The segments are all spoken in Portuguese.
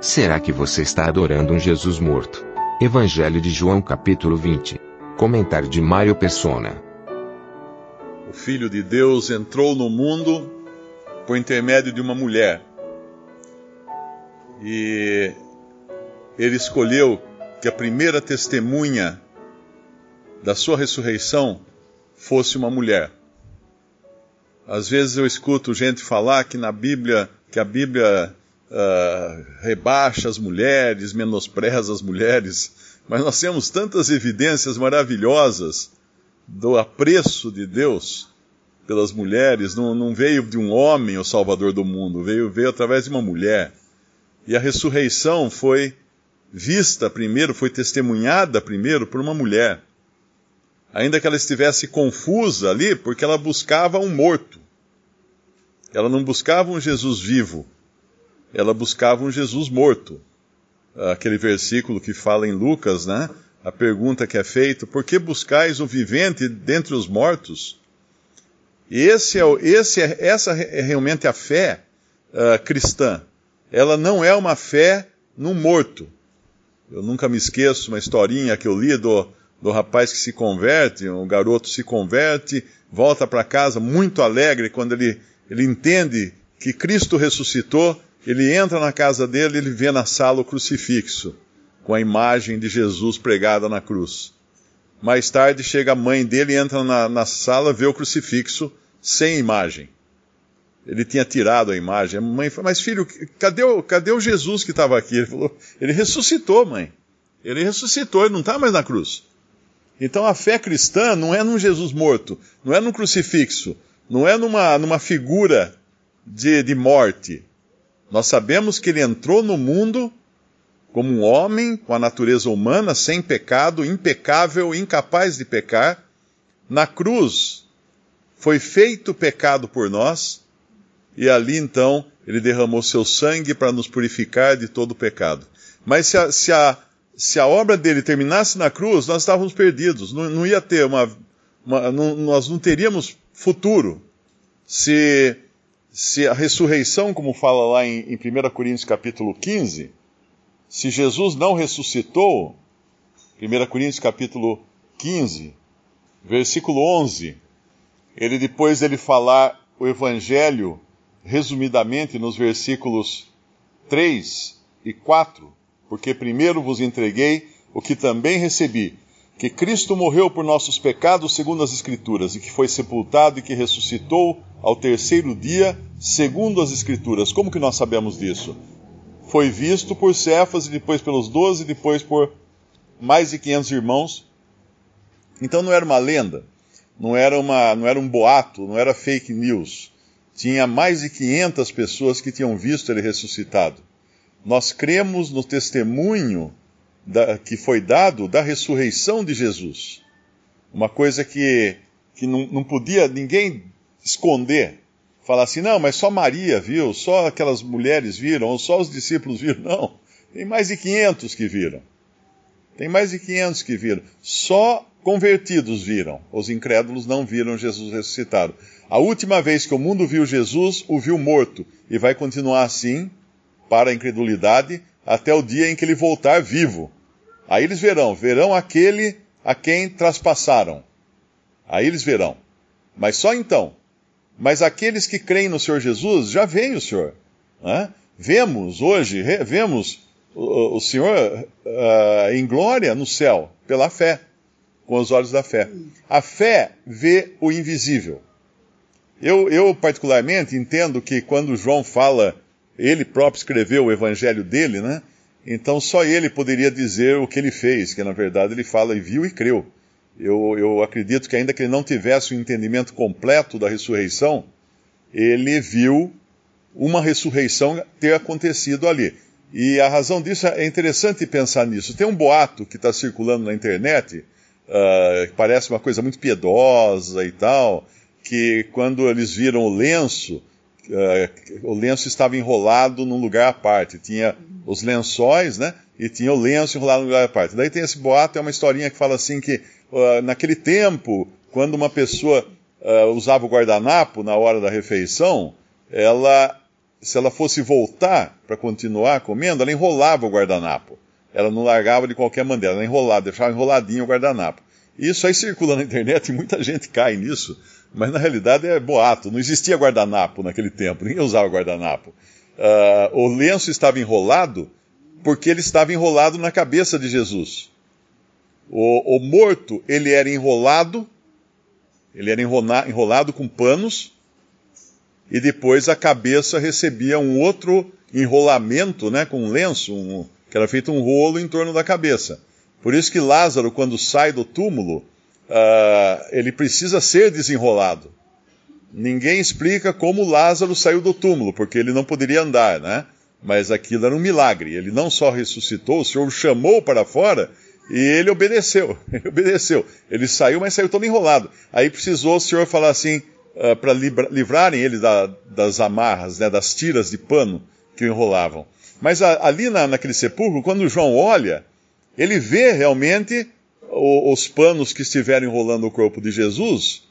Será que você está adorando um Jesus morto? Evangelho de João capítulo 20. Comentário de Mário Persona. O Filho de Deus entrou no mundo por intermédio de uma mulher. E ele escolheu que a primeira testemunha da sua ressurreição fosse uma mulher. Às vezes eu escuto gente falar que na Bíblia, que a Bíblia uh, rebaixa as mulheres, menospreza as mulheres, mas nós temos tantas evidências maravilhosas do apreço de Deus pelas mulheres. Não, não veio de um homem o Salvador do mundo, veio, veio através de uma mulher. E a ressurreição foi vista primeiro, foi testemunhada primeiro por uma mulher. Ainda que ela estivesse confusa ali, porque ela buscava um morto. Ela não buscava um Jesus vivo, ela buscava um Jesus morto. Aquele versículo que fala em Lucas, né? A pergunta que é feita: por que buscais o vivente dentre os mortos? Esse é, esse é, essa é realmente a fé uh, cristã ela não é uma fé no morto. Eu nunca me esqueço uma historinha que eu li do, do rapaz que se converte, um garoto se converte, volta para casa muito alegre quando ele, ele entende que Cristo ressuscitou, ele entra na casa dele ele vê na sala o crucifixo, com a imagem de Jesus pregada na cruz. Mais tarde chega a mãe dele, entra na, na sala, vê o crucifixo sem imagem. Ele tinha tirado a imagem. A mãe falou, mas filho, cadê o, cadê o Jesus que estava aqui? Ele falou, ele ressuscitou, mãe. Ele ressuscitou, ele não está mais na cruz. Então a fé cristã não é num Jesus morto, não é num crucifixo, não é numa, numa figura de, de morte. Nós sabemos que ele entrou no mundo como um homem com a natureza humana, sem pecado, impecável, incapaz de pecar. Na cruz foi feito pecado por nós e ali então ele derramou seu sangue para nos purificar de todo pecado. Mas se a, se a, se a obra dele terminasse na cruz, nós estávamos perdidos, não, não ia ter uma. uma não, nós não teríamos futuro. Se, se a ressurreição, como fala lá em, em 1 Coríntios capítulo 15, se Jesus não ressuscitou, 1 Coríntios capítulo 15, versículo 11, ele depois dele falar o evangelho resumidamente nos versículos 3 e 4, porque primeiro vos entreguei o que também recebi, que Cristo morreu por nossos pecados segundo as Escrituras, e que foi sepultado e que ressuscitou ao terceiro dia segundo as Escrituras. Como que nós sabemos disso? Foi visto por Cefas e depois pelos doze, depois por mais de 500 irmãos. Então não era uma lenda, não era, uma, não era um boato, não era fake news tinha mais de 500 pessoas que tinham visto ele ressuscitado. Nós cremos no testemunho da, que foi dado da ressurreição de Jesus. Uma coisa que, que não, não podia ninguém esconder. Falar assim, não, mas só Maria viu, só aquelas mulheres viram, ou só os discípulos viram. Não, tem mais de 500 que viram. Tem mais de 500 que viram. Só convertidos viram. Os incrédulos não viram Jesus ressuscitado. A última vez que o mundo viu Jesus, o viu morto, e vai continuar assim para a incredulidade até o dia em que ele voltar vivo. Aí eles verão, verão aquele a quem traspassaram. Aí eles verão. Mas só então. Mas aqueles que creem no Senhor Jesus já veem o Senhor. Né? Vemos hoje, vemos o, o Senhor uh, em glória no céu, pela fé, com os olhos da fé. A fé vê o invisível. Eu, eu, particularmente, entendo que quando João fala, ele próprio escreveu o evangelho dele, né? Então só ele poderia dizer o que ele fez, que na verdade ele fala e viu e creu. Eu, eu acredito que ainda que ele não tivesse o um entendimento completo da ressurreição, ele viu uma ressurreição ter acontecido ali. E a razão disso é interessante pensar nisso. Tem um boato que está circulando na internet, uh, parece uma coisa muito piedosa e tal, que quando eles viram o lenço, o lenço estava enrolado num lugar à parte. Tinha os lençóis, né? E tinha o lenço enrolado num lugar à parte. Daí tem esse boato, é uma historinha que fala assim que uh, naquele tempo, quando uma pessoa usava o guardanapo na hora da refeição, ela se ela fosse voltar para continuar comendo, ela enrolava o guardanapo. Ela não largava de qualquer maneira, ela enrolava, deixava enroladinho o guardanapo. Isso aí circula na internet e muita gente cai nisso, mas na realidade é boato. Não existia guardanapo naquele tempo, ninguém usava guardanapo. Uh, o lenço estava enrolado porque ele estava enrolado na cabeça de Jesus. O, o morto, ele era enrolado, ele era enrolado com panos, e depois a cabeça recebia um outro enrolamento, né, com um lenço, um, que era feito um rolo em torno da cabeça. Por isso que Lázaro, quando sai do túmulo, uh, ele precisa ser desenrolado. Ninguém explica como Lázaro saiu do túmulo, porque ele não poderia andar, né? Mas aquilo era um milagre. Ele não só ressuscitou, o Senhor o chamou para fora e ele obedeceu. Ele obedeceu. Ele saiu, mas saiu todo enrolado. Aí precisou o Senhor falar assim: uh, para livrarem ele da, das amarras, né, das tiras de pano que o enrolavam. Mas a, ali na, naquele sepulcro, quando João olha, ele vê realmente os panos que estiveram enrolando o corpo de Jesus,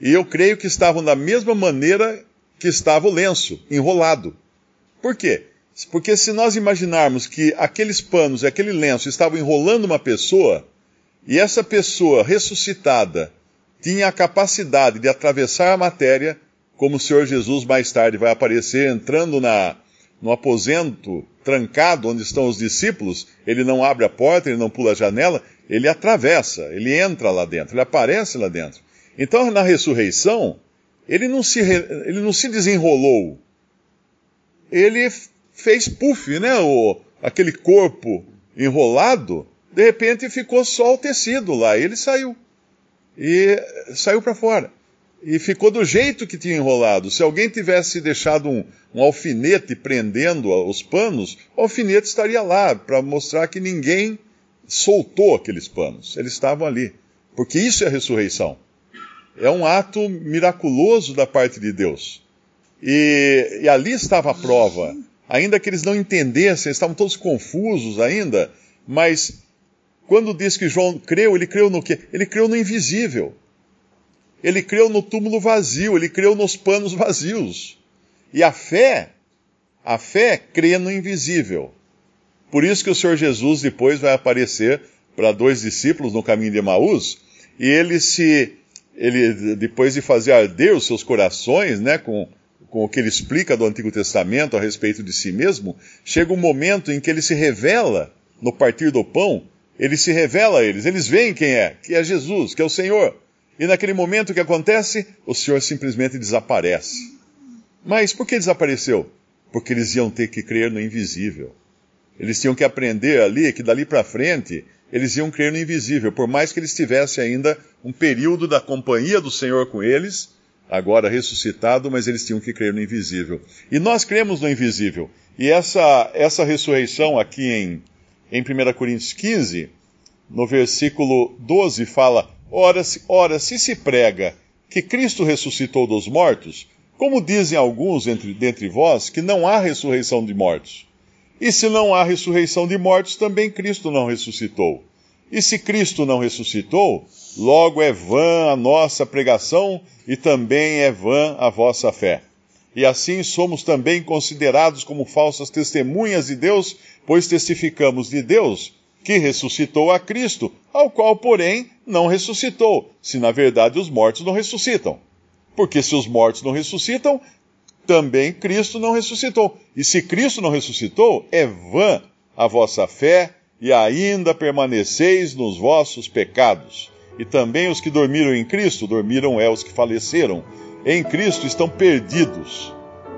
e eu creio que estavam da mesma maneira que estava o lenço, enrolado. Por quê? Porque se nós imaginarmos que aqueles panos e aquele lenço estavam enrolando uma pessoa, e essa pessoa ressuscitada tinha a capacidade de atravessar a matéria, como o Senhor Jesus mais tarde vai aparecer entrando na, no aposento trancado onde estão os discípulos, ele não abre a porta, ele não pula a janela, ele atravessa, ele entra lá dentro, ele aparece lá dentro. Então, na ressurreição, ele não se, ele não se desenrolou, ele fez puff, né? O, aquele corpo enrolado, de repente ficou só o tecido lá, ele saiu e saiu para fora. E ficou do jeito que tinha enrolado. Se alguém tivesse deixado um, um alfinete prendendo os panos, o alfinete estaria lá para mostrar que ninguém soltou aqueles panos. Eles estavam ali. Porque isso é a ressurreição. É um ato miraculoso da parte de Deus. E, e ali estava a prova. Ainda que eles não entendessem, estavam todos confusos ainda, mas quando diz que João creu, ele creu no quê? Ele creu no invisível. Ele creu no túmulo vazio, ele creu nos panos vazios. E a fé, a fé crê no invisível. Por isso que o Senhor Jesus depois vai aparecer para dois discípulos no caminho de Emaús, e ele se ele depois de fazer arder os seus corações, né, com, com o que ele explica do Antigo Testamento a respeito de si mesmo, chega um momento em que ele se revela no partir do pão ele se revela a eles, eles veem quem é, que é Jesus, que é o Senhor. E naquele momento que acontece, o Senhor simplesmente desaparece. Mas por que desapareceu? Porque eles iam ter que crer no invisível. Eles tinham que aprender ali que dali para frente eles iam crer no invisível, por mais que eles tivessem ainda um período da companhia do Senhor com eles, agora ressuscitado, mas eles tinham que crer no invisível. E nós cremos no invisível. E essa, essa ressurreição aqui em em 1 Coríntios 15, no versículo 12, fala: ora se, ora, se se prega que Cristo ressuscitou dos mortos, como dizem alguns entre, dentre vós que não há ressurreição de mortos? E se não há ressurreição de mortos, também Cristo não ressuscitou. E se Cristo não ressuscitou, logo é vã a nossa pregação e também é vã a vossa fé. E assim somos também considerados como falsas testemunhas de Deus, pois testificamos de Deus que ressuscitou a Cristo, ao qual, porém, não ressuscitou, se na verdade os mortos não ressuscitam. Porque se os mortos não ressuscitam, também Cristo não ressuscitou. E se Cristo não ressuscitou, é vã a vossa fé e ainda permaneceis nos vossos pecados. E também os que dormiram em Cristo, dormiram é os que faleceram. Em Cristo estão perdidos.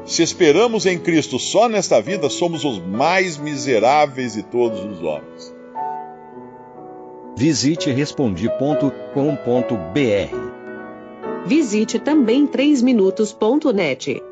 Se esperamos em Cristo só nesta vida, somos os mais miseráveis de todos os homens. Visite respondi.com.br. Visite também 3minutos.net.